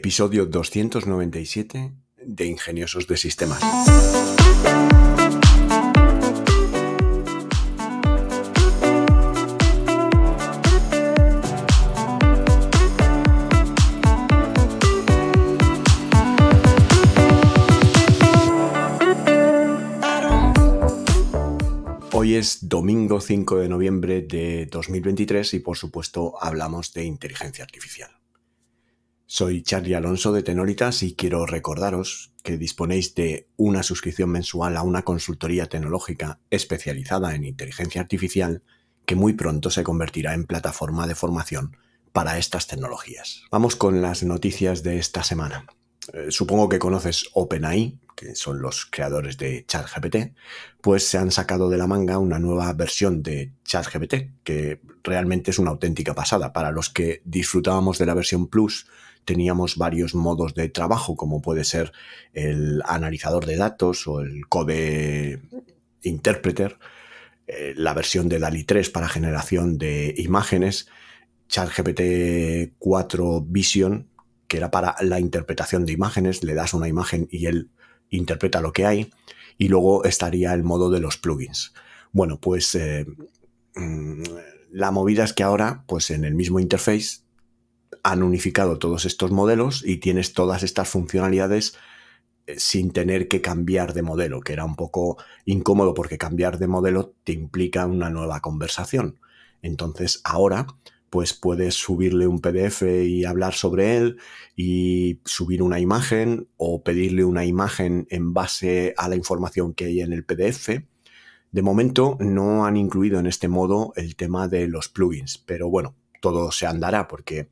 Episodio 297 de Ingeniosos de Sistemas. Hoy es domingo 5 de noviembre de 2023 y por supuesto hablamos de inteligencia artificial. Soy Charlie Alonso de Tenoritas y quiero recordaros que disponéis de una suscripción mensual a una consultoría tecnológica especializada en inteligencia artificial que muy pronto se convertirá en plataforma de formación para estas tecnologías. Vamos con las noticias de esta semana. Eh, supongo que conoces OpenAI, que son los creadores de ChatGPT, pues se han sacado de la manga una nueva versión de ChatGPT, que realmente es una auténtica pasada. Para los que disfrutábamos de la versión Plus, teníamos varios modos de trabajo, como puede ser el analizador de datos o el code interpreter, eh, la versión de DALI 3 para generación de imágenes, ChatGPT 4 Vision, que era para la interpretación de imágenes, le das una imagen y él interpreta lo que hay, y luego estaría el modo de los plugins. Bueno, pues eh, mm, la movida es que ahora, pues en el mismo interface han unificado todos estos modelos y tienes todas estas funcionalidades eh, sin tener que cambiar de modelo, que era un poco incómodo porque cambiar de modelo te implica una nueva conversación. Entonces ahora pues puedes subirle un PDF y hablar sobre él y subir una imagen o pedirle una imagen en base a la información que hay en el PDF. De momento no han incluido en este modo el tema de los plugins, pero bueno, todo se andará porque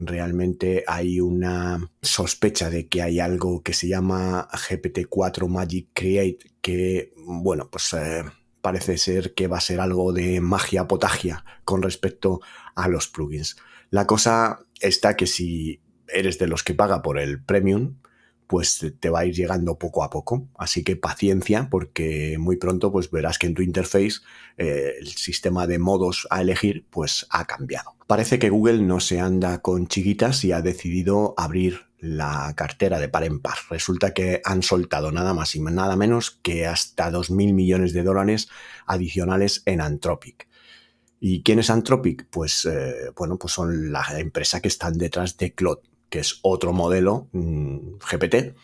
realmente hay una sospecha de que hay algo que se llama GPT-4 Magic Create que, bueno, pues eh, parece ser que va a ser algo de magia potagia con respecto a los plugins. La cosa está que si eres de los que paga por el premium, pues te va a ir llegando poco a poco. Así que paciencia porque muy pronto pues verás que en tu interface eh, el sistema de modos a elegir pues ha cambiado. Parece que Google no se anda con chiquitas y ha decidido abrir la cartera de par en par. Resulta que han soltado nada más y nada menos que hasta 2.000 millones de dólares adicionales en Anthropic. ¿Y quién es Anthropic? Pues, eh, bueno, pues son la empresa que están detrás de Claude que es otro modelo mm, GPT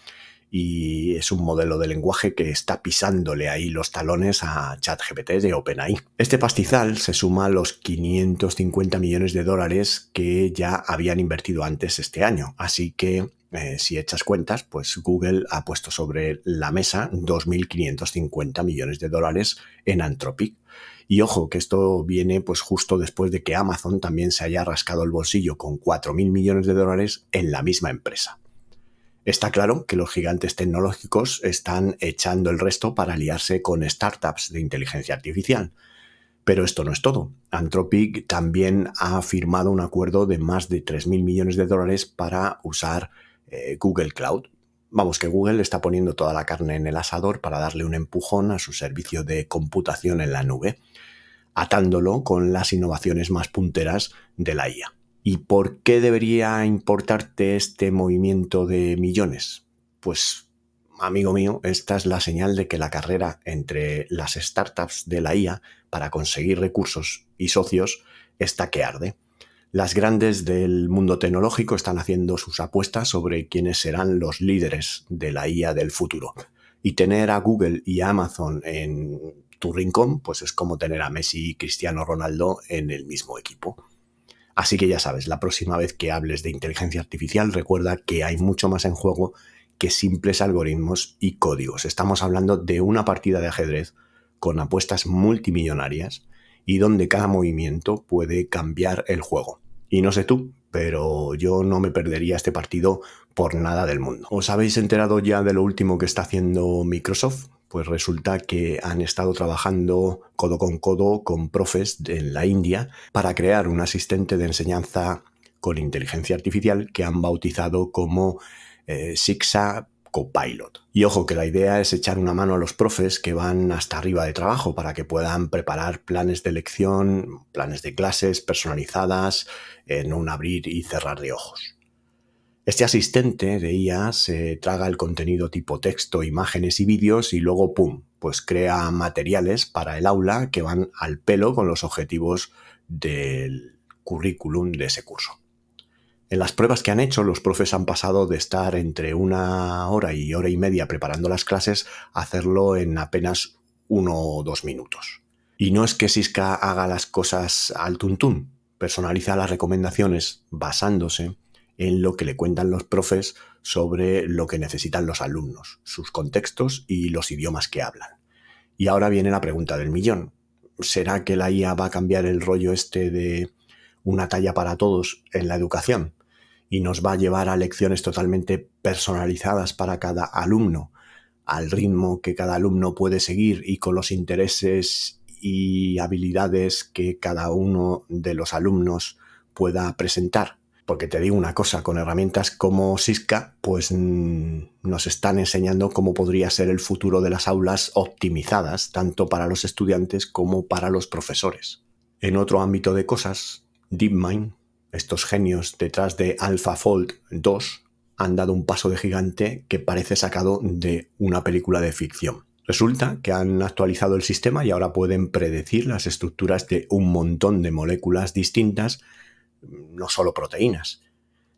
y es un modelo de lenguaje que está pisándole ahí los talones a ChatGPT de OpenAI. Este pastizal se suma a los 550 millones de dólares que ya habían invertido antes este año, así que eh, si echas cuentas, pues Google ha puesto sobre la mesa 2.550 millones de dólares en Anthropic. Y ojo, que esto viene pues justo después de que Amazon también se haya rascado el bolsillo con 4.000 millones de dólares en la misma empresa. Está claro que los gigantes tecnológicos están echando el resto para aliarse con startups de inteligencia artificial. Pero esto no es todo. Anthropic también ha firmado un acuerdo de más de 3.000 millones de dólares para usar eh, Google Cloud, Vamos, que Google está poniendo toda la carne en el asador para darle un empujón a su servicio de computación en la nube, atándolo con las innovaciones más punteras de la IA. ¿Y por qué debería importarte este movimiento de millones? Pues, amigo mío, esta es la señal de que la carrera entre las startups de la IA para conseguir recursos y socios está que arde. Las grandes del mundo tecnológico están haciendo sus apuestas sobre quiénes serán los líderes de la IA del futuro. Y tener a Google y a Amazon en tu rincón, pues es como tener a Messi y Cristiano Ronaldo en el mismo equipo. Así que ya sabes, la próxima vez que hables de inteligencia artificial, recuerda que hay mucho más en juego que simples algoritmos y códigos. Estamos hablando de una partida de ajedrez con apuestas multimillonarias y donde cada movimiento puede cambiar el juego. Y no sé tú, pero yo no me perdería este partido por nada del mundo. ¿Os habéis enterado ya de lo último que está haciendo Microsoft? Pues resulta que han estado trabajando codo con codo con profes en la India para crear un asistente de enseñanza con inteligencia artificial que han bautizado como eh, Sixa Copilot. Y ojo que la idea es echar una mano a los profes que van hasta arriba de trabajo para que puedan preparar planes de lección, planes de clases personalizadas en un abrir y cerrar de ojos. Este asistente de IA se traga el contenido tipo texto, imágenes y vídeos y luego, ¡pum!, pues crea materiales para el aula que van al pelo con los objetivos del currículum de ese curso. En las pruebas que han hecho, los profes han pasado de estar entre una hora y hora y media preparando las clases a hacerlo en apenas uno o dos minutos. Y no es que Siska haga las cosas al tuntún, personaliza las recomendaciones basándose en lo que le cuentan los profes sobre lo que necesitan los alumnos, sus contextos y los idiomas que hablan. Y ahora viene la pregunta del millón. ¿Será que la IA va a cambiar el rollo este de una talla para todos en la educación y nos va a llevar a lecciones totalmente personalizadas para cada alumno, al ritmo que cada alumno puede seguir y con los intereses y habilidades que cada uno de los alumnos pueda presentar? Porque te digo una cosa, con herramientas como Siska, pues mm, nos están enseñando cómo podría ser el futuro de las aulas optimizadas, tanto para los estudiantes como para los profesores. En otro ámbito de cosas, DeepMind, estos genios detrás de AlphaFold 2, han dado un paso de gigante que parece sacado de una película de ficción. Resulta que han actualizado el sistema y ahora pueden predecir las estructuras de un montón de moléculas distintas, no solo proteínas.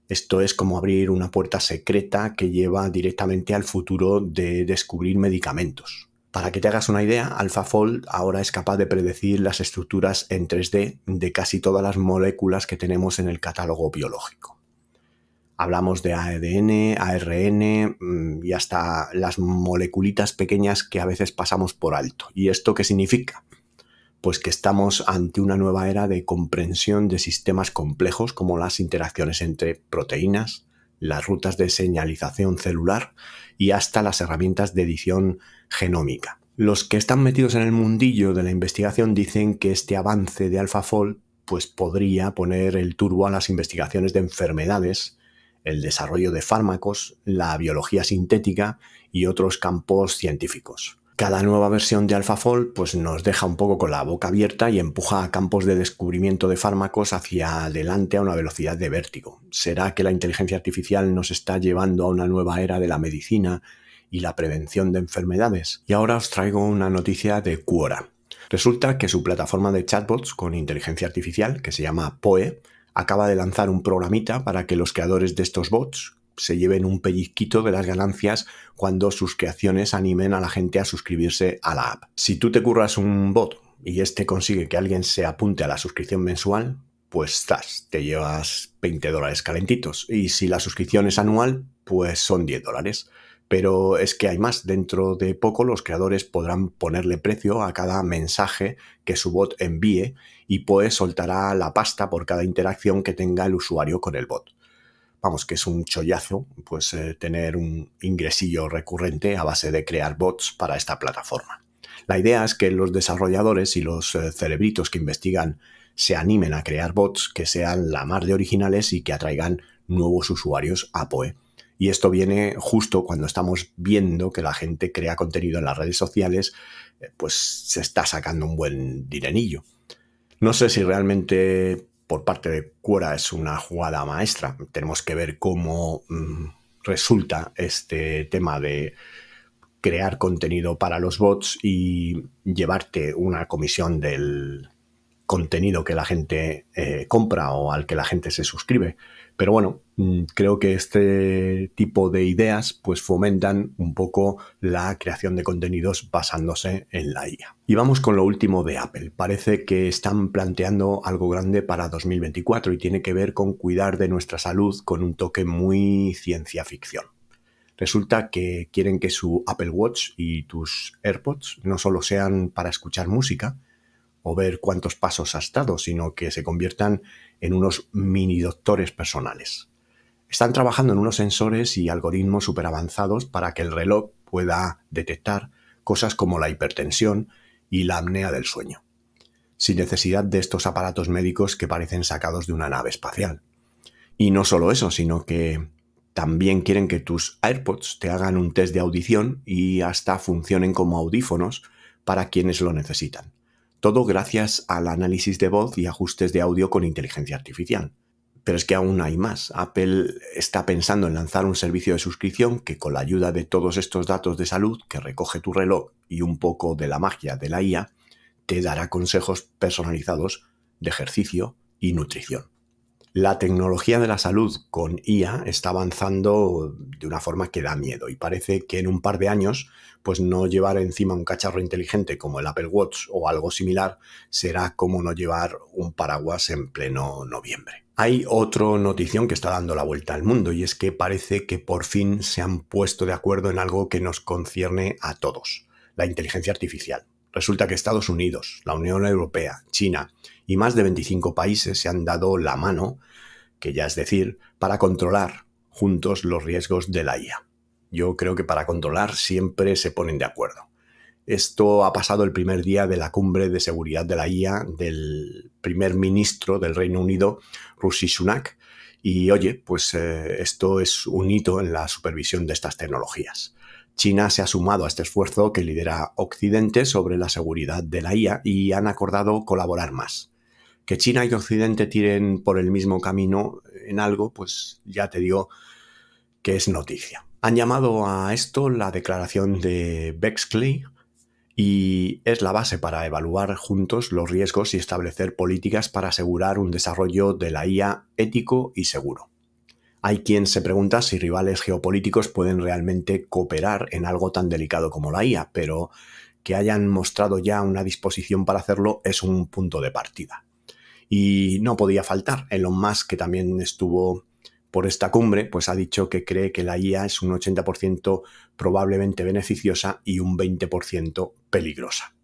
Esto es como abrir una puerta secreta que lleva directamente al futuro de descubrir medicamentos. Para que te hagas una idea, AlphaFold ahora es capaz de predecir las estructuras en 3D de casi todas las moléculas que tenemos en el catálogo biológico. Hablamos de ADN, ARN mm, y hasta las moleculitas pequeñas que a veces pasamos por alto. ¿Y esto qué significa? Pues que estamos ante una nueva era de comprensión de sistemas complejos como las interacciones entre proteínas, las rutas de señalización celular y hasta las herramientas de edición genómica. Los que están metidos en el mundillo de la investigación dicen que este avance de AlphaFold pues podría poner el turbo a las investigaciones de enfermedades, el desarrollo de fármacos, la biología sintética y otros campos científicos. Cada nueva versión de AlphaFold pues nos deja un poco con la boca abierta y empuja a campos de descubrimiento de fármacos hacia adelante a una velocidad de vértigo. ¿Será que la inteligencia artificial nos está llevando a una nueva era de la medicina y la prevención de enfermedades? Y ahora os traigo una noticia de Quora. Resulta que su plataforma de chatbots con inteligencia artificial, que se llama POE, acaba de lanzar un programita para que los creadores de estos bots, se lleven un pellizquito de las ganancias cuando sus creaciones animen a la gente a suscribirse a la app. Si tú te curras un bot y este consigue que alguien se apunte a la suscripción mensual, pues estás, te llevas 20 dólares calentitos. Y si la suscripción es anual, pues son 10 dólares. Pero es que hay más, dentro de poco los creadores podrán ponerle precio a cada mensaje que su bot envíe y pues soltará la pasta por cada interacción que tenga el usuario con el bot vamos, que es un chollazo, pues eh, tener un ingresillo recurrente a base de crear bots para esta plataforma. La idea es que los desarrolladores y los eh, cerebritos que investigan se animen a crear bots que sean la mar de originales y que atraigan nuevos usuarios a POE. Y esto viene justo cuando estamos viendo que la gente crea contenido en las redes sociales, eh, pues se está sacando un buen direnillo. No sé si realmente por parte de Quora es una jugada maestra. Tenemos que ver cómo mm, resulta este tema de crear contenido para los bots y llevarte una comisión del contenido que la gente eh, compra o al que la gente se suscribe. Pero bueno, mm, creo que este tipo de ideas pues fomentan un poco la creación de contenidos basándose en la IA. Y vamos con lo último de Apple. Parece que están planteando algo grande para 2024 y tiene que ver con cuidar de nuestra salud con un toque muy ciencia ficción. Resulta que quieren que su Apple Watch y tus AirPods no solo sean para escuchar música, ver cuántos pasos has dado, sino que se conviertan en unos mini doctores personales. Están trabajando en unos sensores y algoritmos súper avanzados para que el reloj pueda detectar cosas como la hipertensión y la apnea del sueño, sin necesidad de estos aparatos médicos que parecen sacados de una nave espacial. Y no solo eso, sino que también quieren que tus AirPods te hagan un test de audición y hasta funcionen como audífonos para quienes lo necesitan. Todo gracias al análisis de voz y ajustes de audio con inteligencia artificial. Pero es que aún hay más. Apple está pensando en lanzar un servicio de suscripción que con la ayuda de todos estos datos de salud que recoge tu reloj y un poco de la magia de la IA, te dará consejos personalizados de ejercicio y nutrición. La tecnología de la salud con IA está avanzando de una forma que da miedo y parece que en un par de años, pues no llevar encima un cacharro inteligente como el Apple Watch o algo similar será como no llevar un paraguas en pleno noviembre. Hay otra notición que está dando la vuelta al mundo y es que parece que por fin se han puesto de acuerdo en algo que nos concierne a todos, la inteligencia artificial. Resulta que Estados Unidos, la Unión Europea, China y más de 25 países se han dado la mano, que ya es decir, para controlar juntos los riesgos de la IA. Yo creo que para controlar siempre se ponen de acuerdo. Esto ha pasado el primer día de la cumbre de seguridad de la IA del primer ministro del Reino Unido, Rishi Sunak, y oye, pues eh, esto es un hito en la supervisión de estas tecnologías. China se ha sumado a este esfuerzo que lidera Occidente sobre la seguridad de la IA y han acordado colaborar más que China y Occidente tiren por el mismo camino en algo, pues ya te digo que es noticia. Han llamado a esto la declaración de Bexley y es la base para evaluar juntos los riesgos y establecer políticas para asegurar un desarrollo de la IA ético y seguro. Hay quien se pregunta si rivales geopolíticos pueden realmente cooperar en algo tan delicado como la IA, pero que hayan mostrado ya una disposición para hacerlo es un punto de partida. Y no podía faltar. Elon Musk, que también estuvo por esta cumbre, pues ha dicho que cree que la IA es un 80% probablemente beneficiosa y un 20% peligrosa.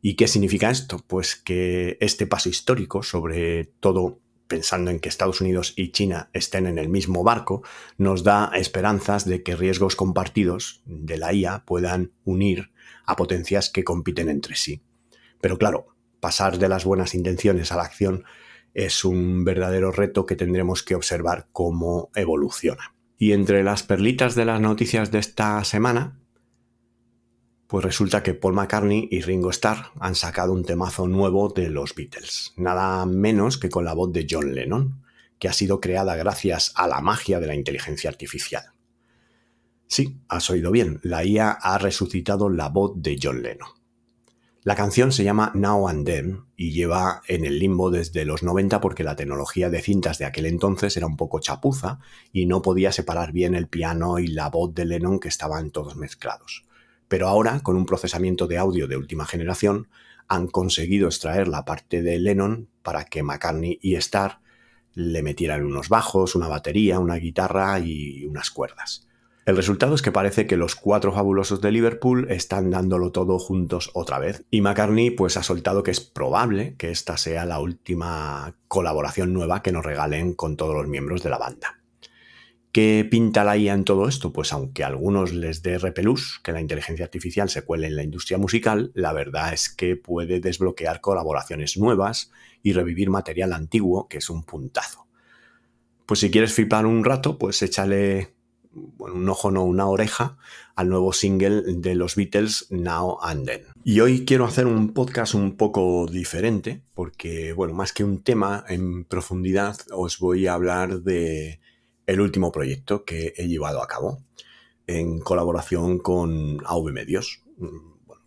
¿Y qué significa esto? Pues que este paso histórico, sobre todo pensando en que Estados Unidos y China estén en el mismo barco, nos da esperanzas de que riesgos compartidos de la IA puedan unir a potencias que compiten entre sí. Pero claro, pasar de las buenas intenciones a la acción es un verdadero reto que tendremos que observar cómo evoluciona. Y entre las perlitas de las noticias de esta semana, pues resulta que Paul McCartney y Ringo Starr han sacado un temazo nuevo de los Beatles, nada menos que con la voz de John Lennon, que ha sido creada gracias a la magia de la inteligencia artificial. Sí, has oído bien, la IA ha resucitado la voz de John Lennon. La canción se llama Now and Then y lleva en el limbo desde los 90 porque la tecnología de cintas de aquel entonces era un poco chapuza y no podía separar bien el piano y la voz de Lennon que estaban todos mezclados. Pero ahora, con un procesamiento de audio de última generación, han conseguido extraer la parte de Lennon para que McCartney y Starr le metieran unos bajos, una batería, una guitarra y unas cuerdas. El resultado es que parece que los cuatro fabulosos de Liverpool están dándolo todo juntos otra vez. Y McCartney pues ha soltado que es probable que esta sea la última colaboración nueva que nos regalen con todos los miembros de la banda. ¿Qué pinta la IA en todo esto? Pues aunque a algunos les dé repelús que la inteligencia artificial se cuele en la industria musical, la verdad es que puede desbloquear colaboraciones nuevas y revivir material antiguo, que es un puntazo. Pues si quieres flipar un rato, pues échale bueno, un ojo no, una oreja al nuevo single de los Beatles, Now and Then. Y hoy quiero hacer un podcast un poco diferente, porque, bueno, más que un tema en profundidad, os voy a hablar de el último proyecto que he llevado a cabo en colaboración con AV Medios.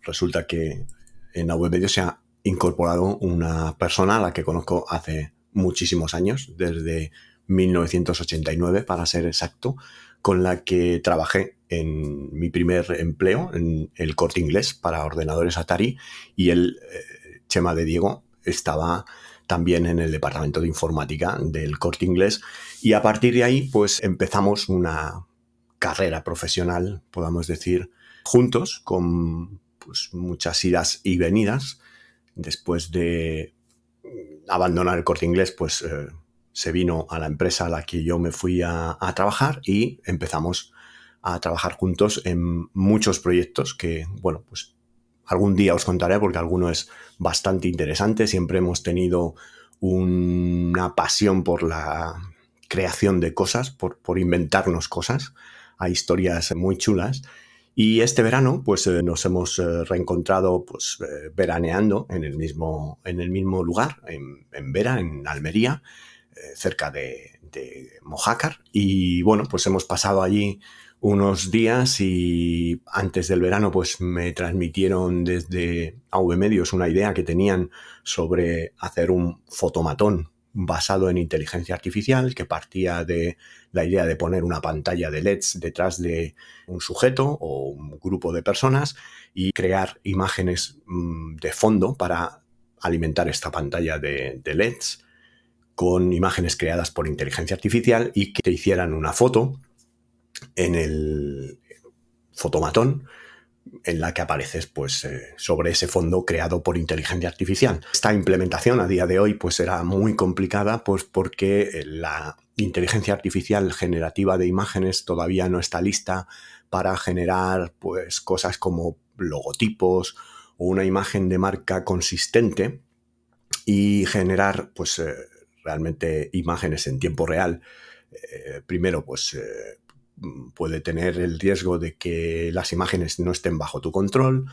resulta que en AV Medios se ha incorporado una persona a la que conozco hace muchísimos años, desde 1989 para ser exacto, con la que trabajé en mi primer empleo en el corte inglés para ordenadores Atari y el eh, Chema de Diego estaba también en el departamento de informática del corte inglés y a partir de ahí pues empezamos una carrera profesional, podamos decir, juntos con pues, muchas idas y venidas. Después de abandonar el corte inglés pues eh, se vino a la empresa a la que yo me fui a, trabajar y empezamos a trabajar juntos en muchos proyectos que, bueno, pues algún día os contaré porque alguno es bastante interesante. Siempre hemos tenido una pasión por la creación de cosas, por, por inventarnos cosas. Hay historias muy chulas. Y este verano, pues eh, nos hemos eh, reencontrado, pues, eh, veraneando en el mismo, en el mismo lugar, en, en Vera, en Almería, cerca de, de Mojácar. Y bueno, pues hemos pasado allí unos días y antes del verano pues me transmitieron desde AV Medios una idea que tenían sobre hacer un fotomatón basado en inteligencia artificial que partía de la idea de poner una pantalla de LEDs detrás de un sujeto o un grupo de personas y crear imágenes mm, de fondo para alimentar esta pantalla de LEDs con imágenes creadas por inteligencia artificial y que te hicieran una foto en el fotomatón en la que apareces pues eh, sobre ese fondo creado por inteligencia artificial. Esta implementación a día de hoy pues era muy complicada pues porque eh, la inteligencia artificial generativa de imágenes todavía no está lista para generar pues cosas como logotipos o una imagen de marca consistente y generar pues eh, realmente imágenes en tiempo real. primero pues Mm, puede tener el riesgo de que las imágenes no estén bajo tu control,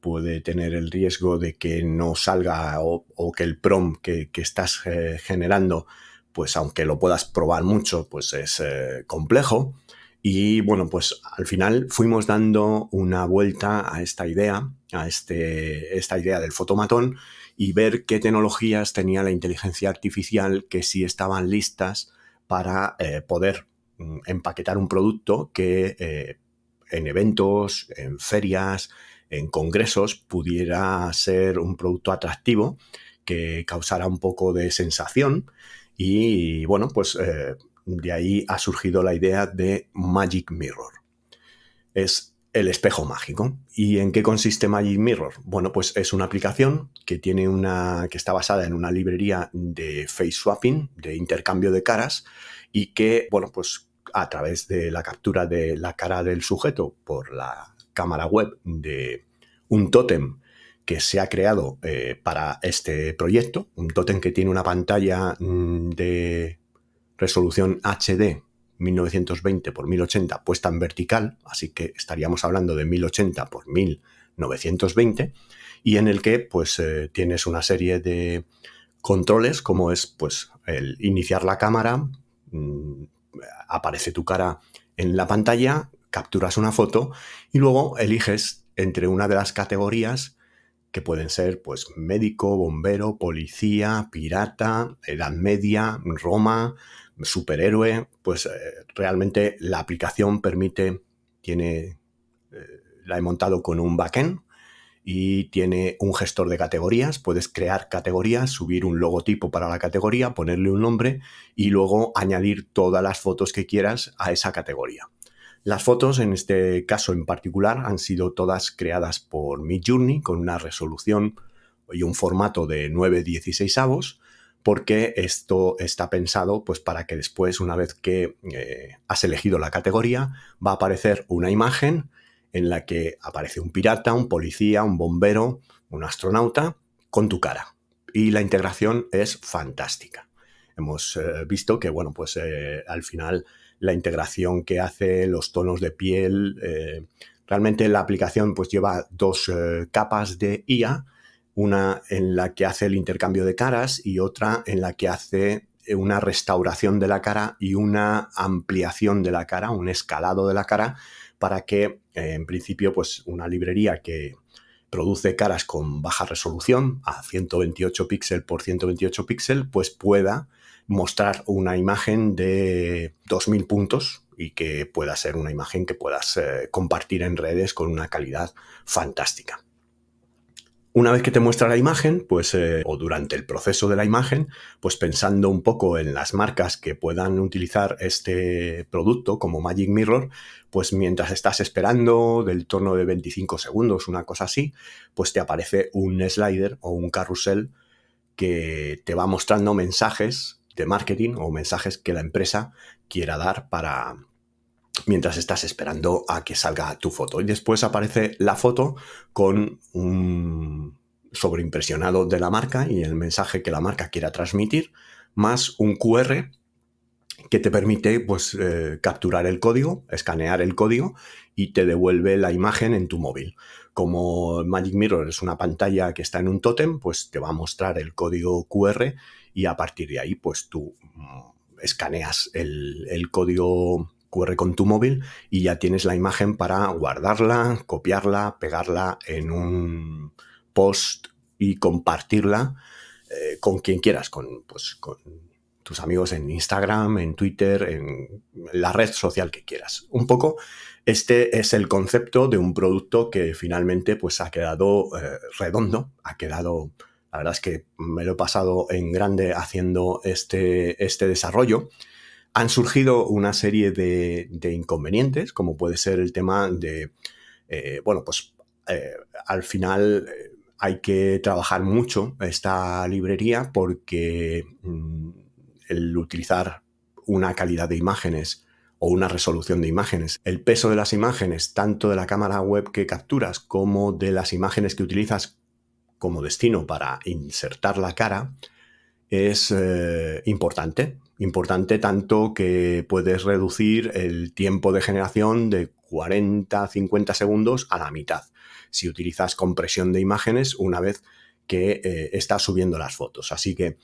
puede tener el riesgo de que no salga o, que el prom que, estás eh, generando, pues aunque lo puedas probar mucho, pues es eh, complejo. Y bueno, pues al final fuimos dando una vuelta a esta idea, a este, esta idea del fotomatón y ver qué tecnologías tenía la inteligencia artificial que sí estaban listas para eh, poder Mm, empaquetar un producto que eh, en eventos, en ferias, en congresos pudiera ser un producto atractivo que causara un poco de sensación y bueno, pues eh, de ahí ha surgido la idea de Magic Mirror. Es el espejo mágico. ¿Y en qué consiste Magic Mirror? Bueno, pues es una aplicación que tiene una que está basada en una librería de face swapping, de intercambio de caras y que, bueno, pues a través de la captura de la cara del sujeto por la cámara web de un tótem que se ha creado eh, para este proyecto, un tótem que tiene una pantalla mm, de resolución HD 1920 x 1080 puesta en vertical, así que estaríamos hablando de 1080 x 1920 y en el que pues eh, tienes una serie de controles como es pues el iniciar la cámara, mm, aparece tu cara en la pantalla, capturas una foto y luego eliges entre una de las categorías que pueden ser pues médico, bombero, policía, pirata, edad media, Roma, superhéroe, pues eh, realmente la aplicación permite, tiene, eh, la he montado con un backend y tiene un gestor de categorías. Puedes crear categorías, subir un logotipo para la categoría, ponerle un nombre y luego añadir todas las fotos que quieras a esa categoría. Las fotos, en este caso en particular, han sido todas creadas por Midjourney con una resolución y un formato de 916 avos, porque esto está pensado pues, para que después, una vez que eh, has elegido la categoría, va a aparecer una imagen en la que aparece un pirata, un policía, un bombero, un astronauta con tu cara. Y la integración es fantástica. Hemos eh, visto que, bueno, pues eh, al final la integración que hace, los tonos de piel, realmente la aplicación pues lleva dos capas de IA, una en la que hace el intercambio de caras y otra en la que hace una restauración de la cara y una ampliación de la cara, un escalado de la cara para que, eh, en principio, pues una librería que produce caras con baja resolución, a 128 píxeles por 128 píxeles, pues pueda mostrar una imagen de 2000 puntos y que pueda ser una imagen que puedas eh, compartir en redes con una calidad fantástica. Una vez que te muestra la imagen, pues, eh, o durante el proceso de la imagen, pues pensando un poco en las marcas que puedan utilizar este producto como Magic Mirror, pues mientras estás esperando del torno de 25 segundos, una cosa así, pues te aparece un slider o un carrusel que te va mostrando mensajes de marketing o mensajes que la empresa quiera dar para, mientras estás esperando a que salga tu foto. Y después aparece la foto con un sobreimpresionado de la marca y el mensaje que la marca quiera transmitir, más un QR que te permite pues, eh, capturar el código, escanear el código y te devuelve la imagen en tu móvil. Como Magic Mirror es una pantalla que está en un tótem, pues te va a mostrar el código QR y a partir de ahí pues tú mm, escaneas el, el código QR con tu móvil y ya tienes la imagen para guardarla, copiarla, pegarla en un post y compartirla eh, con quien quieras, con, pues, con tus amigos en Instagram, en Twitter, en la red social que quieras. Un poco este es el concepto de un producto que finalmente pues ha quedado eh, redondo, ha quedado, la verdad es que me lo he pasado en grande haciendo este, este desarrollo. Han surgido una serie de, inconvenientes, como puede ser el tema de, eh, bueno, pues al final hay que trabajar mucho esta librería porque mm, el utilizar una calidad de imágenes o una resolución de imágenes, el peso de las imágenes, tanto de la cámara web que capturas como de las imágenes que utilizas como destino para insertar la cara, es eh, importante. Importante tanto que puedes reducir el tiempo de generación de 40-50 segundos a la mitad si utilizas compresión de imágenes una vez que eh, estás subiendo las fotos. Así que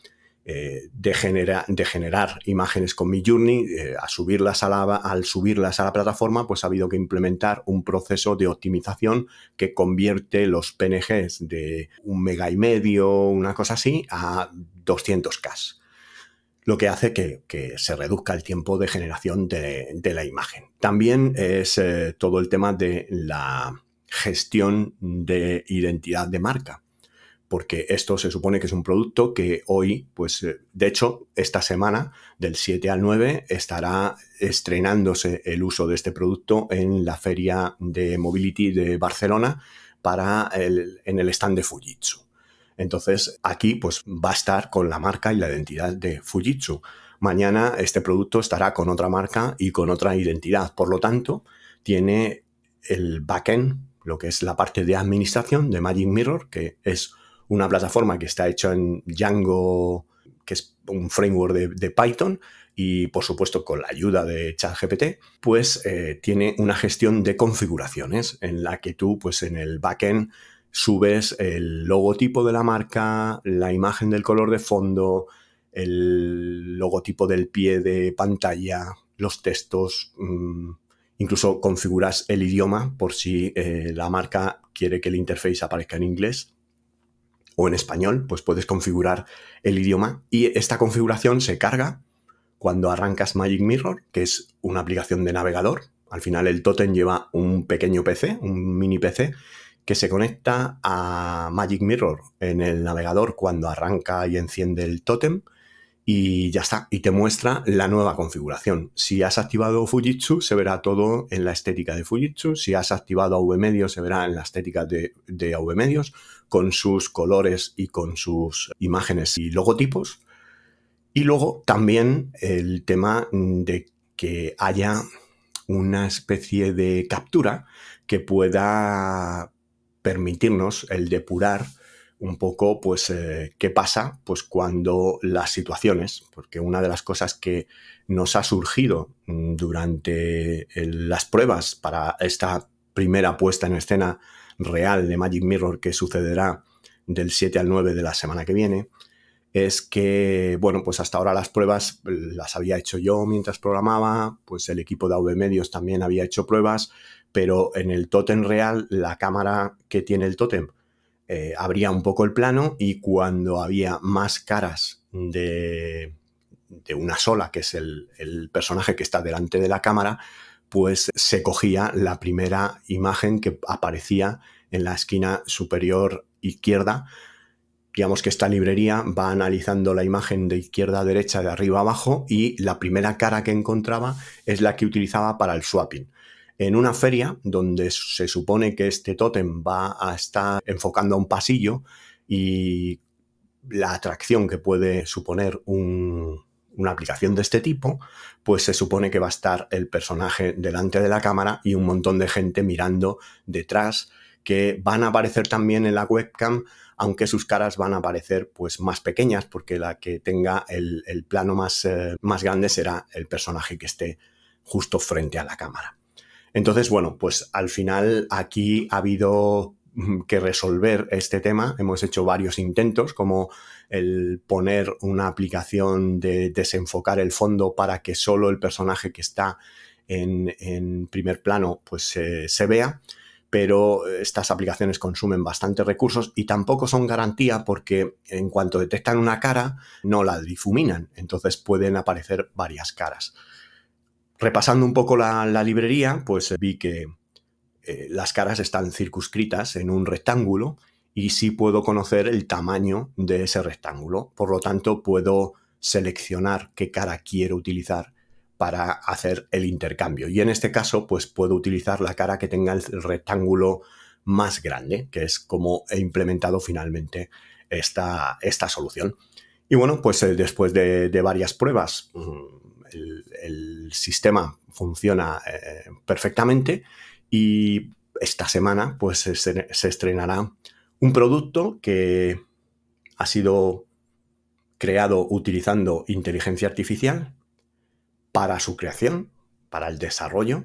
eh, de, generar imágenes con Midjourney, eh, a subirlas a la, al subirlas a la plataforma, pues ha habido que implementar un proceso de optimización que convierte los PNGs de un mega y medio, una cosa así, a 200K lo que hace que, se reduzca el tiempo de generación de, la imagen. También es todo el tema de la gestión de identidad de marca. Porque esto se supone que es un producto que hoy, pues eh, de hecho, esta semana, del 7 al 9, estará estrenándose el uso de este producto en la feria de Mobility de Barcelona para en el stand de Fujitsu. Entonces, aquí pues va a estar con la marca y la identidad de Fujitsu. Mañana este producto estará con otra marca y con otra identidad. Por lo tanto, tiene el backend lo que es la parte de administración de Magic Mirror, que es una plataforma que está hecha en Django, que es un framework de, Python, y por supuesto con la ayuda de ChatGPT, pues eh, tiene una gestión de configuraciones en la que tú, pues en el backend, subes el logotipo de la marca, la imagen del color de fondo, el logotipo del pie de pantalla, los textos, mm, Incluso configuras el idioma por si eh, la marca quiere que el interface aparezca en inglés o en español, pues puedes configurar el idioma y esta configuración se carga cuando arrancas Magic Mirror, que es una aplicación de navegador. Al final el totem lleva un pequeño PC, un mini PC, que se conecta a Magic Mirror en el navegador cuando arranca y enciende el totem y ya está, y te muestra la nueva configuración. Si has activado Fujitsu, se verá todo en la estética de Fujitsu. Si has activado AV Medios, se verá en la estética de, de AV Medios, con sus colores y con sus imágenes y logotipos. Y luego también el tema de que haya una especie de captura que pueda permitirnos el depurar un poco, pues, eh, qué pasa, pues, cuando las situaciones, porque una de las cosas que nos ha surgido mm, durante las pruebas para esta primera puesta en escena real de Magic Mirror que sucederá del 7 al 9 de la semana que viene, es que, bueno, pues hasta ahora las pruebas las había hecho yo mientras programaba, pues el equipo de AV Medios también había hecho pruebas, pero en el tótem real, la cámara que tiene el tótem, eh, abría un poco el plano y cuando había más caras de, una sola, que es el, el, personaje que está delante de la cámara, pues se cogía la primera imagen que aparecía en la esquina superior izquierda. Digamos que esta librería va analizando la imagen de izquierda a derecha, de arriba a abajo, y la primera cara que encontraba es la que utilizaba para el swapping en una feria donde se supone que este tótem va a estar enfocando a un pasillo y la atracción que puede suponer una aplicación de este tipo, pues se supone que va a estar el personaje delante de la cámara y un montón de gente mirando detrás que van a aparecer también en la webcam, aunque sus caras van a aparecer pues más pequeñas porque la que tenga el, plano más, eh, más grande será el personaje que esté justo frente a la cámara. Entonces, bueno, pues al final aquí ha habido que resolver este tema. Hemos hecho varios intentos, como el poner una aplicación de desenfocar el fondo para que solo el personaje que está en, primer plano pues se vea pero estas aplicaciones consumen bastantes recursos y tampoco son garantía porque en cuanto detectan una cara no la difuminan, entonces pueden aparecer varias caras. Repasando un poco la, librería, pues vi que eh, las caras están circunscritas en un rectángulo y sí puedo conocer el tamaño de ese rectángulo. Por lo tanto, puedo seleccionar qué cara quiero utilizar para hacer el intercambio. Y en este caso, pues puedo utilizar la cara que tenga el rectángulo más grande, que es como he implementado finalmente esta, esta solución. Y bueno, pues eh, después de, varias pruebas, el, sistema funciona eh, perfectamente y esta semana pues se, se estrenará un producto que ha sido creado utilizando inteligencia artificial para su creación, para el desarrollo,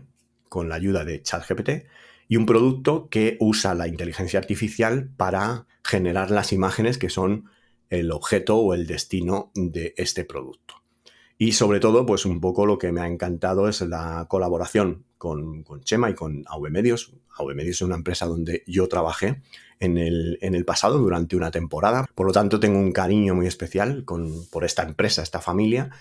con la ayuda de ChatGPT, y un producto que usa la inteligencia artificial para generar las imágenes que son el objeto o el destino de este producto. Y sobre todo, pues un poco lo que me ha encantado es la colaboración con, Chema y con AV Medios. AV Medios es una empresa donde yo trabajé en el, en el, pasado durante una temporada. Por lo tanto, tengo un cariño muy especial con, por esta empresa, esta familia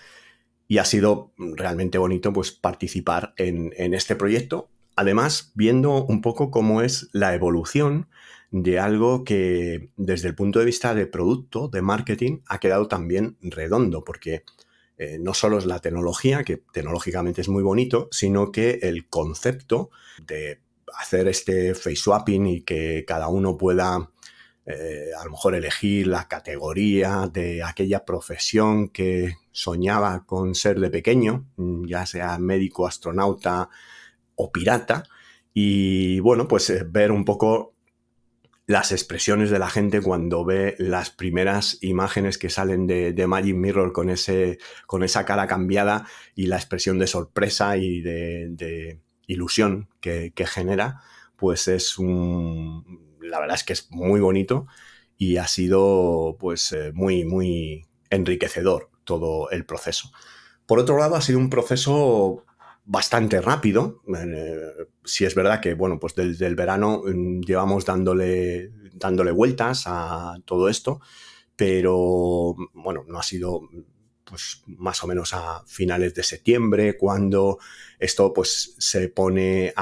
y ha sido realmente bonito pues, participar en, este proyecto. Además, viendo un poco cómo es la evolución de algo que desde el punto de vista de producto, de marketing, ha quedado también redondo, porque eh, no solo es la tecnología, que tecnológicamente es muy bonito, sino que el concepto de hacer este face swapping y que cada uno pueda eh, a lo mejor elegir la categoría de aquella profesión que soñaba con ser de pequeño, mm, ya sea médico, astronauta o pirata, y bueno, pues eh, ver un poco las expresiones de la gente cuando ve las primeras imágenes que salen de, Magic Mirror con, ese, con esa cara cambiada y la expresión de sorpresa y de, ilusión que, que genera, pues es un, la verdad es que es muy bonito y ha sido pues eh, muy, muy enriquecedor todo el proceso. Por otro lado, ha sido un proceso bastante rápido. Eh, si es verdad que, bueno, pues desde el verano mm, llevamos dándole, dándole vueltas a todo esto, pero bueno, no ha sido pues más o menos a finales de septiembre, cuando esto pues se pone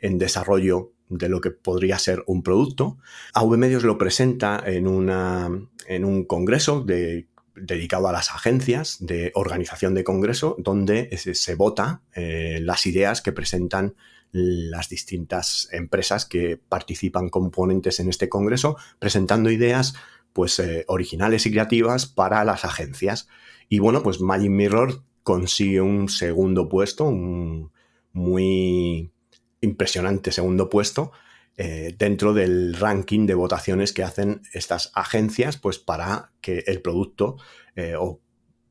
en desarrollo de lo que podría ser un producto. AV Medios lo presenta en, una, en un congreso de, dedicado a las agencias de organización de congreso, donde se, vota eh, las ideas que presentan las distintas empresas que participan como ponentes en este congreso, presentando ideas pues eh, originales y creativas para las agencias. Y bueno, pues Magic Mirror consigue un segundo puesto, un muy impresionante segundo puesto eh, dentro del ranking de votaciones que hacen estas agencias, pues para que el producto eh, o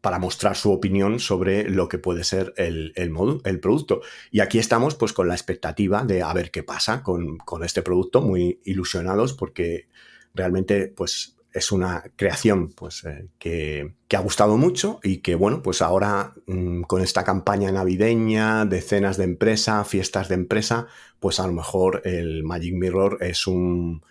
para mostrar su opinión sobre lo que puede ser el, el, producto. Y aquí estamos pues con la expectativa de a ver qué pasa con, con este producto, muy ilusionados porque realmente pues es una creación pues, eh, que, ha gustado mucho y que, bueno, pues ahora mm, con esta campaña navideña, decenas de empresa, fiestas de empresa, pues a lo mejor el Magic Mirror es un,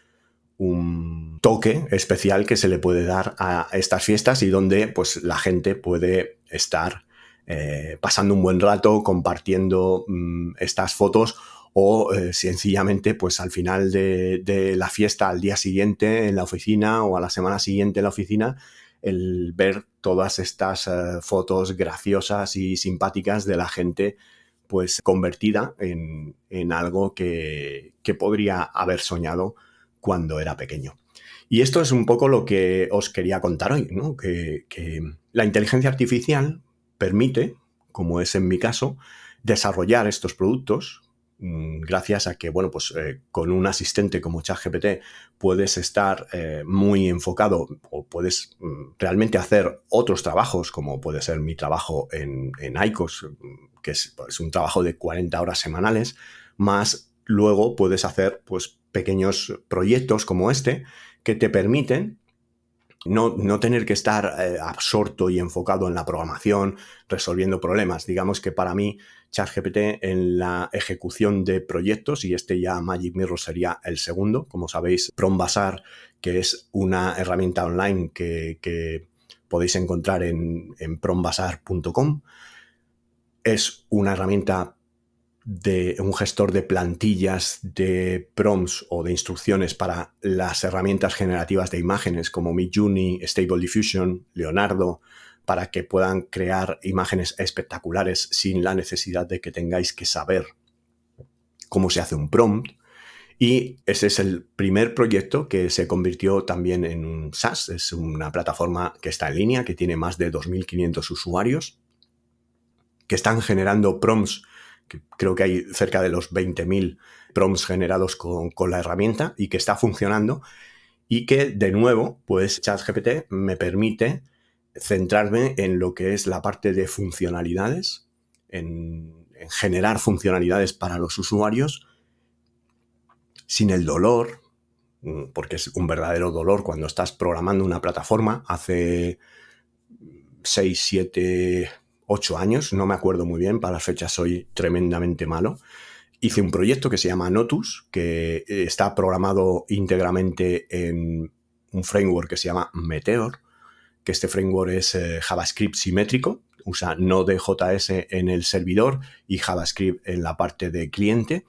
toque especial que se le puede dar a estas fiestas y donde pues la gente puede estar eh, pasando un buen rato compartiendo mm, estas fotos o eh, sencillamente pues al final de, la fiesta, al día siguiente en la oficina o a la semana siguiente en la oficina, el ver todas estas eh, fotos graciosas y simpáticas de la gente pues convertida en, algo que, podría haber soñado cuando era pequeño. Y esto es un poco lo que os quería contar hoy, ¿no? que, que la inteligencia artificial permite, como es en mi caso, desarrollar estos productos gracias a que, bueno, pues eh, con un asistente como ChatGPT puedes estar eh, muy enfocado o puedes mm, realmente hacer otros trabajos, como puede ser mi trabajo en, en ICOS, que es, pues, un trabajo de 40 horas semanales, más luego puedes hacer, pues, pequeños proyectos como este que te permiten no, no, tener que estar eh, absorto y enfocado en la programación, resolviendo problemas. Digamos que para mí, ChatGPT en la ejecución de proyectos, y este ya Magic Mirror sería el segundo, como sabéis, Prombasar, que es una herramienta online que, podéis encontrar en, en prombasar.com, es una herramienta de un gestor de plantillas de prompts o de instrucciones para las herramientas generativas de imágenes como Midjourney, Stable Diffusion, Leonardo, para que puedan crear imágenes espectaculares sin la necesidad de que tengáis que saber cómo se hace un prompt. Y ese es el primer proyecto que se convirtió también en un SaaS. Es una plataforma que está en línea, que tiene más de 2.500 usuarios, que están generando prompts creo que hay cerca de los 20.000 prompts generados con, la herramienta y que está funcionando y que de nuevo, pues ChatGPT me permite centrarme en lo que es la parte de funcionalidades, en, generar funcionalidades para los usuarios sin el dolor, porque es un verdadero dolor cuando estás programando una plataforma. Hace 6, 7, ocho años, no me acuerdo muy bien, para las fechas soy tremendamente malo. Hice un proyecto que se llama Notus, que eh, está programado íntegramente en un framework que se llama Meteor, que este framework es eh, JavaScript simétrico, usa Node.js en el servidor y JavaScript en la parte de cliente.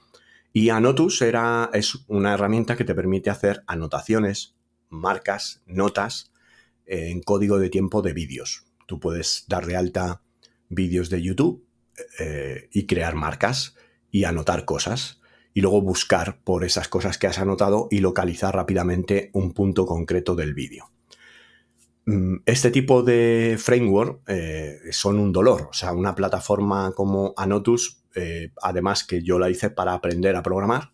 Y Anotus era, es una herramienta que te permite hacer anotaciones, marcas, notas en código de tiempo de vídeos. Tú puedes dar de alta vídeos de YouTube eh, y crear marcas y anotar cosas y luego buscar por esas cosas que has anotado y localizar rápidamente un punto concreto del vídeo. Mm, este tipo de framework eh, son un dolor, o sea, una plataforma como Anotus, eh, además que yo la hice para aprender a programar,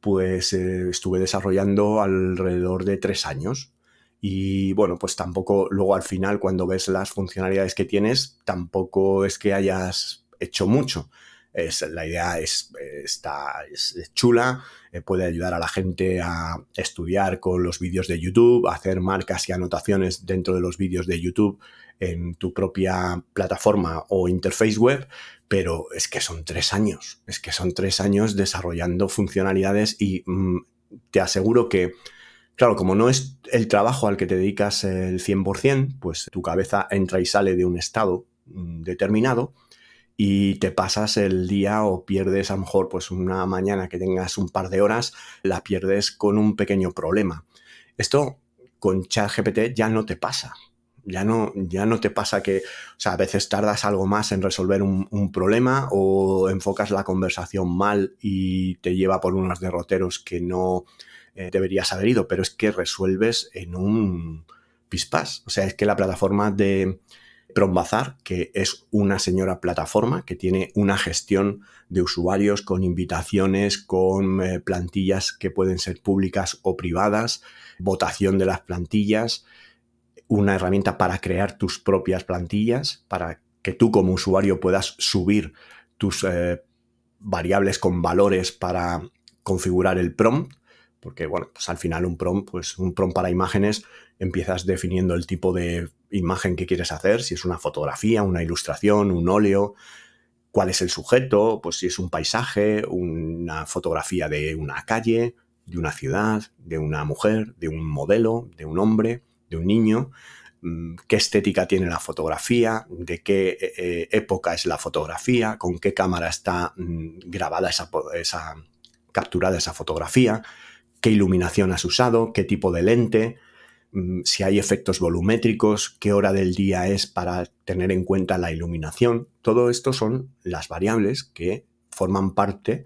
pues estuve desarrollando alrededor de tres años y bueno, pues tampoco luego al final cuando ves las funcionalidades que tienes, tampoco es que hayas hecho mucho. Es, la idea es, está, es chula, eh, puede ayudar a la gente a estudiar con los vídeos de YouTube, hacer marcas y anotaciones dentro de los vídeos de YouTube en tu propia plataforma o interface web, pero es que son tres años, es que son tres años desarrollando funcionalidades y mm, te aseguro que Claro, como no es el trabajo al que te dedicas el 100%, pues tu cabeza entra y sale de un estado mm, determinado y te pasas el día o pierdes a lo mejor pues una mañana que tengas un par de horas, la pierdes con un pequeño problema. Esto con ChatGPT ya no te pasa. Ya no, ya no te pasa que, o sea, a veces tardas algo más en resolver un, un problema o enfocas la conversación mal y te lleva por unos derroteros que no, eh, deberías haber ido, pero es que resuelves en un pispás. O sea, es que la plataforma de Prombazar, que es una señora plataforma que tiene una gestión de usuarios con invitaciones, con eh, plantillas que pueden ser públicas o privadas, votación de las plantillas, una herramienta para crear tus propias plantillas, para que tú como usuario puedas subir tus eh, variables con valores para configurar el prompt porque bueno, pues al final un prompt, pues un prompt para imágenes, empiezas definiendo el tipo de imagen que quieres hacer, si es una fotografía, una ilustración, un óleo, cuál es el sujeto, pues si es un paisaje, una fotografía de una calle, de una ciudad, de una mujer, de un modelo, de un hombre, de un niño, mm, qué estética tiene la fotografía, de qué eh, eh, época es la fotografía, con qué cámara está mm, grabada esa, esa capturada esa fotografía, qué iluminación has usado, qué tipo de lente, mm, si hay efectos volumétricos, qué hora del día es para tener en cuenta la iluminación. Todo esto son las variables que forman parte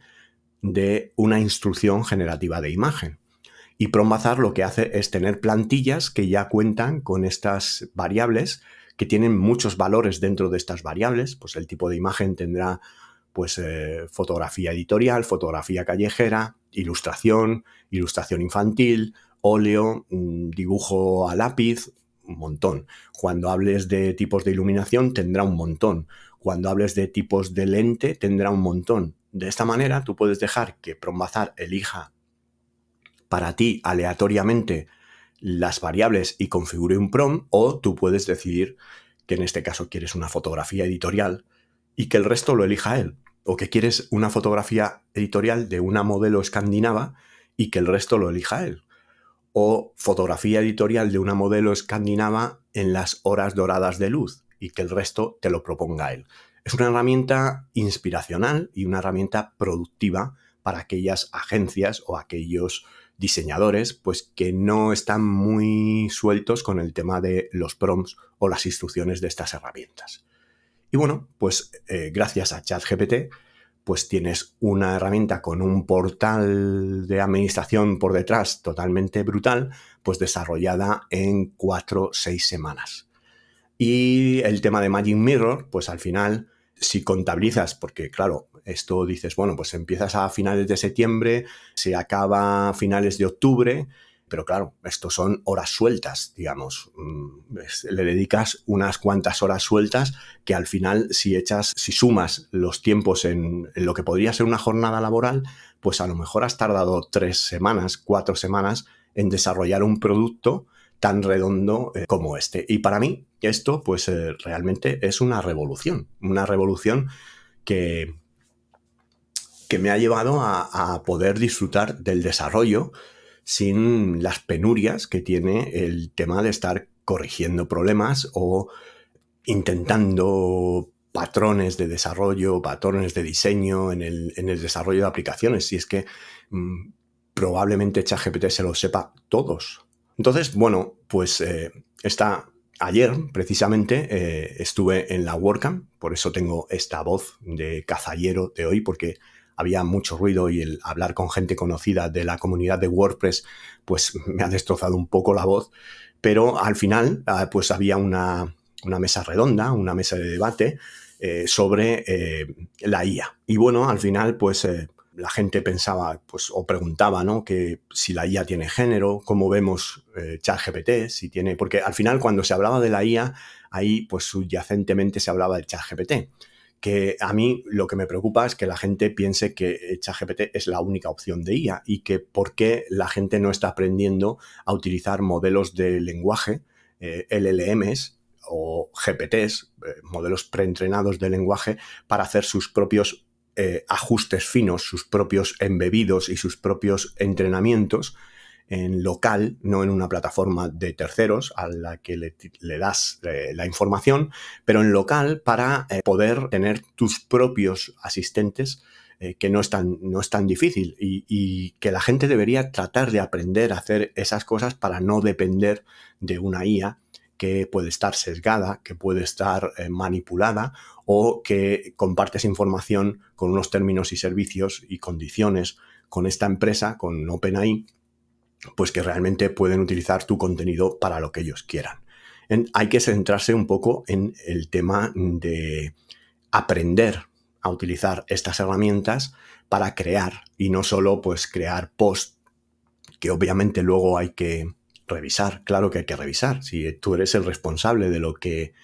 de una instrucción generativa de imagen. Y Prombazar lo que hace es tener plantillas que ya cuentan con estas variables, que tienen muchos valores dentro de estas variables. Pues el tipo de imagen tendrá pues eh, fotografía editorial, fotografía callejera, ilustración, ilustración infantil, óleo, mm, dibujo a lápiz, un montón. Cuando hables de tipos de iluminación tendrá un montón. Cuando hables de tipos de lente tendrá un montón. De esta manera tú puedes dejar que Prombazar elija para ti aleatoriamente las variables y configure un prom o tú puedes decidir que en este caso quieres una fotografía editorial y que el resto lo elija él o que quieres una fotografía editorial de una modelo escandinava y que el resto lo elija él o fotografía editorial de una modelo escandinava en las horas doradas de luz y que el resto te lo proponga él. Es una herramienta inspiracional y una herramienta productiva para aquellas agencias o aquellos diseñadores pues que no están muy sueltos con el tema de los prompts o las instrucciones de estas herramientas. Y bueno, pues eh, gracias a ChatGPT pues tienes una herramienta con un portal de administración por detrás totalmente brutal, pues desarrollada en cuatro seis semanas. Y el tema de Magic Mirror, pues al final, si contabilizas, porque claro, esto dices, bueno, pues empiezas a finales de septiembre, se acaba a finales de octubre, pero claro, esto son horas sueltas, digamos. Mm, le dedicas unas cuantas horas sueltas que al final, si echas, si sumas los tiempos en, lo que podría ser una jornada laboral, pues a lo mejor has tardado tres semanas, cuatro semanas en desarrollar un producto tan redondo eh, como este. Y para mí, esto, pues eh, realmente es una revolución. Una revolución que, que me ha llevado a poder disfrutar del desarrollo sin las penurias que tiene el tema de estar corrigiendo problemas o intentando patrones de desarrollo, patrones de diseño en el, desarrollo de aplicaciones. Si es que mm, probablemente ChatGPT se lo sepa todos. Entonces, bueno, pues eh, está ayer precisamente eh, estuve en la WordCamp, por eso tengo esta voz de cazallero de hoy, porque había mucho ruido y el hablar con gente conocida de la comunidad de WordPress, pues me ha destrozado un poco la voz. Pero al final, ah, pues había una, mesa redonda, una mesa de debate eh, sobre eh, la IA. Y bueno, al final, pues eh, la gente pensaba, pues, o preguntaba, ¿no? Que si la IA tiene género, cómo vemos ChatGPT, si tiene. Porque al final, cuando se hablaba de la IA, ahí, pues subyacentemente se hablaba de ChatGPT que a mí lo que me preocupa es que la gente piense que ChatGPT es la única opción de IA y que por qué la gente no está aprendiendo a utilizar modelos de lenguaje, eh, LLMs o GPTs, eh, modelos preentrenados de lenguaje, para hacer sus propios eh, ajustes finos, sus propios embebidos y sus propios entrenamientos en local, no en una plataforma de terceros a la que le, das eh, la información, pero en local para eh, poder tener tus propios asistentes eh, que no es tan, no es tan difícil y, y, que la gente debería tratar de aprender a hacer esas cosas para no depender de una IA que puede estar sesgada, que puede estar manipulada o que compartes información con unos términos y servicios y condiciones con esta empresa, con OpenAI, pues que realmente pueden utilizar tu contenido para lo que ellos quieran. hay que centrarse un poco en el tema de aprender a utilizar estas herramientas para crear y no solo pues crear post que obviamente luego hay que revisar, claro que hay que revisar, si tú eres el responsable de lo que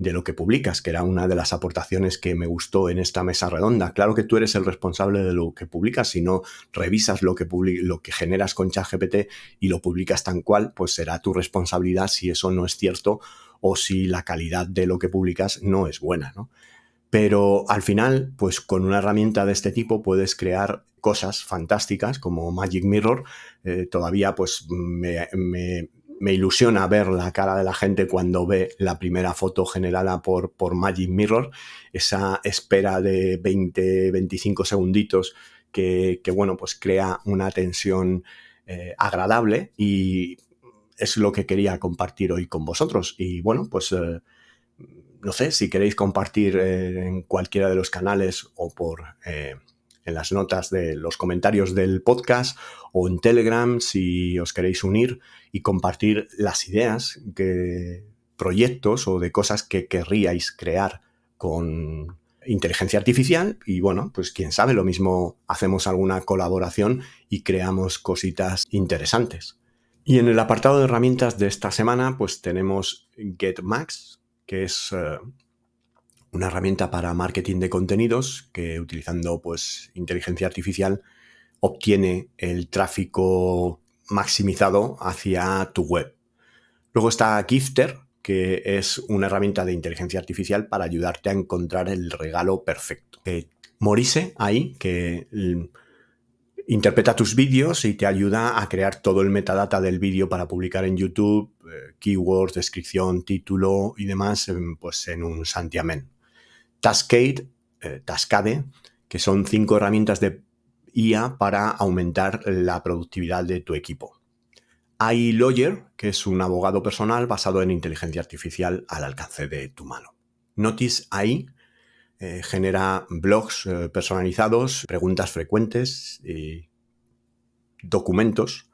de lo que publicas, que era una de las aportaciones que me gustó en esta mesa redonda. Claro que tú eres el responsable de lo que publicas, si no revisas lo que, lo que generas con ChatGPT y lo publicas tan cual, pues será tu responsabilidad si eso no es cierto o si la calidad de lo que publicas no es buena, ¿no? Pero al final, pues con una herramienta de este tipo puedes crear cosas fantásticas como Magic Mirror. Eh, todavía pues me, me ilusiona ver la cara de la gente cuando ve la primera foto generada por, por Magic Mirror, esa espera de 20, 25 segunditos que, bueno, pues crea una tensión eh, agradable y es lo que quería compartir hoy con vosotros. Y bueno, pues eh, no sé si queréis compartir eh, en cualquiera de los canales o por en las notas de los comentarios del podcast o en Telegram si os queréis unir y compartir las ideas, que, proyectos o de cosas que querríais crear con inteligencia artificial y bueno, pues quién sabe, lo mismo hacemos alguna colaboración y creamos cositas interesantes. Y en el apartado de herramientas de esta semana pues tenemos GetMax, que es eh, una herramienta para marketing de contenidos que utilizando pues inteligencia artificial obtiene el tráfico maximizado hacia tu web. Luego está Gifter, que es una herramienta de inteligencia artificial para ayudarte a encontrar el regalo perfecto. Eh, Morise, ahí, que mm, interpreta tus vídeos y te ayuda a crear todo el metadata del vídeo para publicar en YouTube, eh, keywords, descripción, título y demás, pues en un santiamén. Tascade, eh, Tascade, que son cinco herramientas de IA para aumentar la productividad de tu equipo. Hay Lawyer, que es un abogado personal basado en inteligencia artificial al alcance de tu mano. Notice AI eh, genera blogs eh, personalizados, preguntas frecuentes y documentos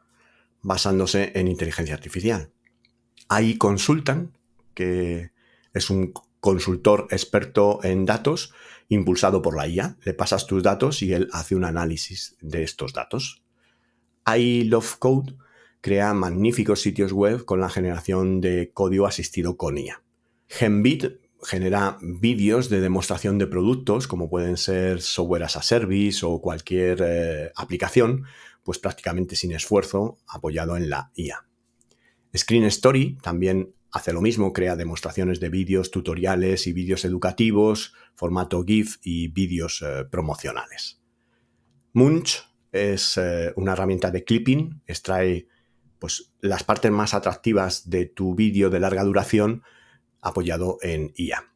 basándose en inteligencia artificial. Hay Consultan, que es un consultor experto en datos impulsado por la IA. Le pasas tus datos y él hace un análisis de estos datos. Hay Love Code, crea magníficos sitios web con la generación de código asistido con IA. Genbit genera vídeos de demostración de productos, como pueden ser software as a service o cualquier eh, aplicación, pues prácticamente sin esfuerzo, apoyado en la IA. Screen Story también hace lo mismo, crea demostraciones de vídeos, tutoriales y vídeos educativos, formato GIF y vídeos eh, promocionales. Munch es eh, una herramienta de clipping, extrae pues, las partes más atractivas de tu vídeo de larga duración apoyado en IA.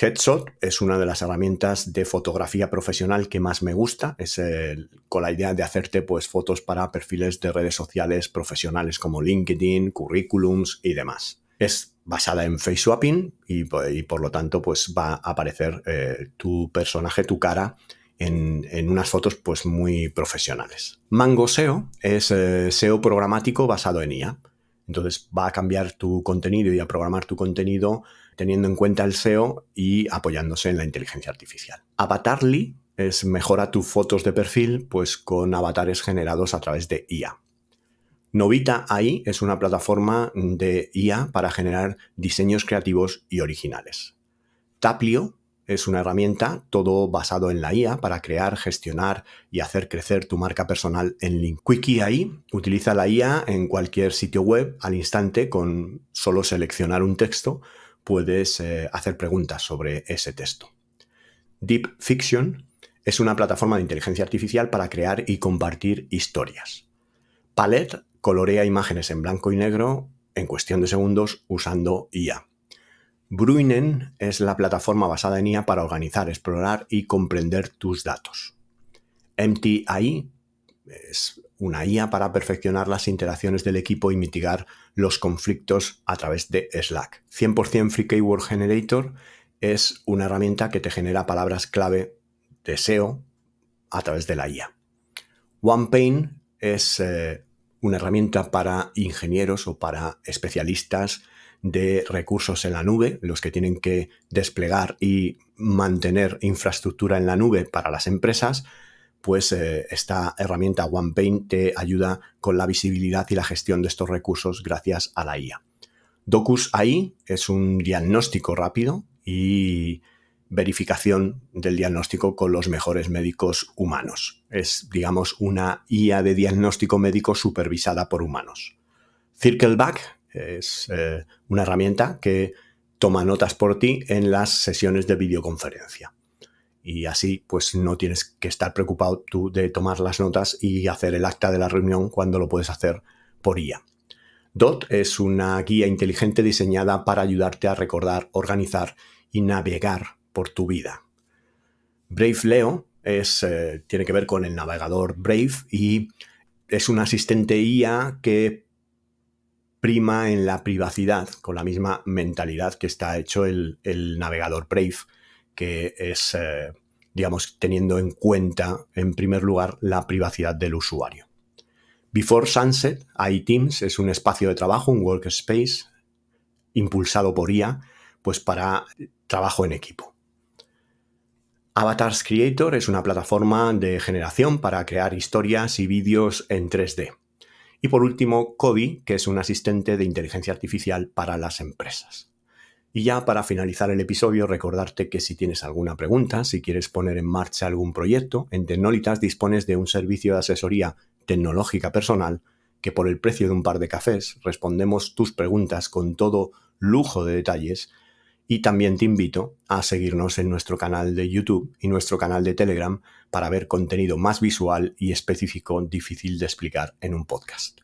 Headshot es una de las herramientas de fotografía profesional que más me gusta. Es con la idea de hacerte pues, fotos para perfiles de redes sociales profesionales como LinkedIn, currículums y demás. Es basada en face swapping y, por lo tanto pues, va a aparecer eh, tu personaje, tu cara en, unas fotos pues, muy profesionales. Mango SEO es eh, SEO programático basado en IA. Entonces va a cambiar tu contenido y a programar tu contenido teniendo en cuenta el SEO y apoyándose en la inteligencia artificial. Avatarly es mejora tus fotos de perfil pues con avatares generados a través de IA. Novita AI es una plataforma de IA para generar diseños creativos y originales. Taplio es una herramienta, todo basado en la IA, para crear, gestionar y hacer crecer tu marca personal en link. Quickie AI utiliza la IA en cualquier sitio web al instante con solo seleccionar un texto puedes eh, hacer preguntas sobre ese texto. Deep Fiction es una plataforma de inteligencia artificial para crear y compartir historias. Palette colorea imágenes en blanco y negro en cuestión de segundos usando IA. Bruinen es la plataforma basada en IA para organizar, explorar y comprender tus datos. MTI es una IA para perfeccionar las interacciones del equipo y mitigar los conflictos a través de Slack. 100% Free Keyword Generator es una herramienta que te genera palabras clave de SEO a través de la IA. OnePaint es eh, una herramienta para ingenieros o para especialistas de recursos en la nube, los que tienen que desplegar y mantener infraestructura en la nube para las empresas, pues eh, esta herramienta OnePaint te ayuda con la visibilidad y la gestión de estos recursos gracias a la IA. Docus AI es un diagnóstico rápido y verificación del diagnóstico con los mejores médicos humanos. Es, digamos, una IA de diagnóstico médico supervisada por humanos. Circleback es eh, una herramienta que toma notas por ti en las sesiones de videoconferencia. Y así, pues no tienes que estar preocupado tú de tomar las notas y hacer el acta de la reunión cuando lo puedes hacer por IA. DOT es una guía inteligente diseñada para ayudarte a recordar, organizar y navegar tu vida. Brave Leo eh, tiene que ver con el navegador Brave y es un asistente IA que prima en la privacidad, con la misma mentalidad que está hecho el, navegador Brave, que es, eh, digamos, teniendo en cuenta, en primer lugar, la privacidad del usuario. Before Sunset, iTeams es un espacio de trabajo, un workspace impulsado por IA, pues para trabajo en equipo. Avatars Creator es una plataforma de generación para crear historias y vídeos en 3D. Y por último, Cody, que es un asistente de inteligencia artificial para las empresas. Y ya para finalizar el episodio, recordarte que si tienes alguna pregunta, si quieres poner en marcha algún proyecto, en Tecnolitas dispones de un servicio de asesoría tecnológica personal que que por el precio de un par de cafés respondemos tus preguntas con todo lujo de detalles y también te invito a seguirnos en nuestro canal de YouTube y nuestro canal de Telegram para ver contenido más visual y específico difícil de explicar en un podcast.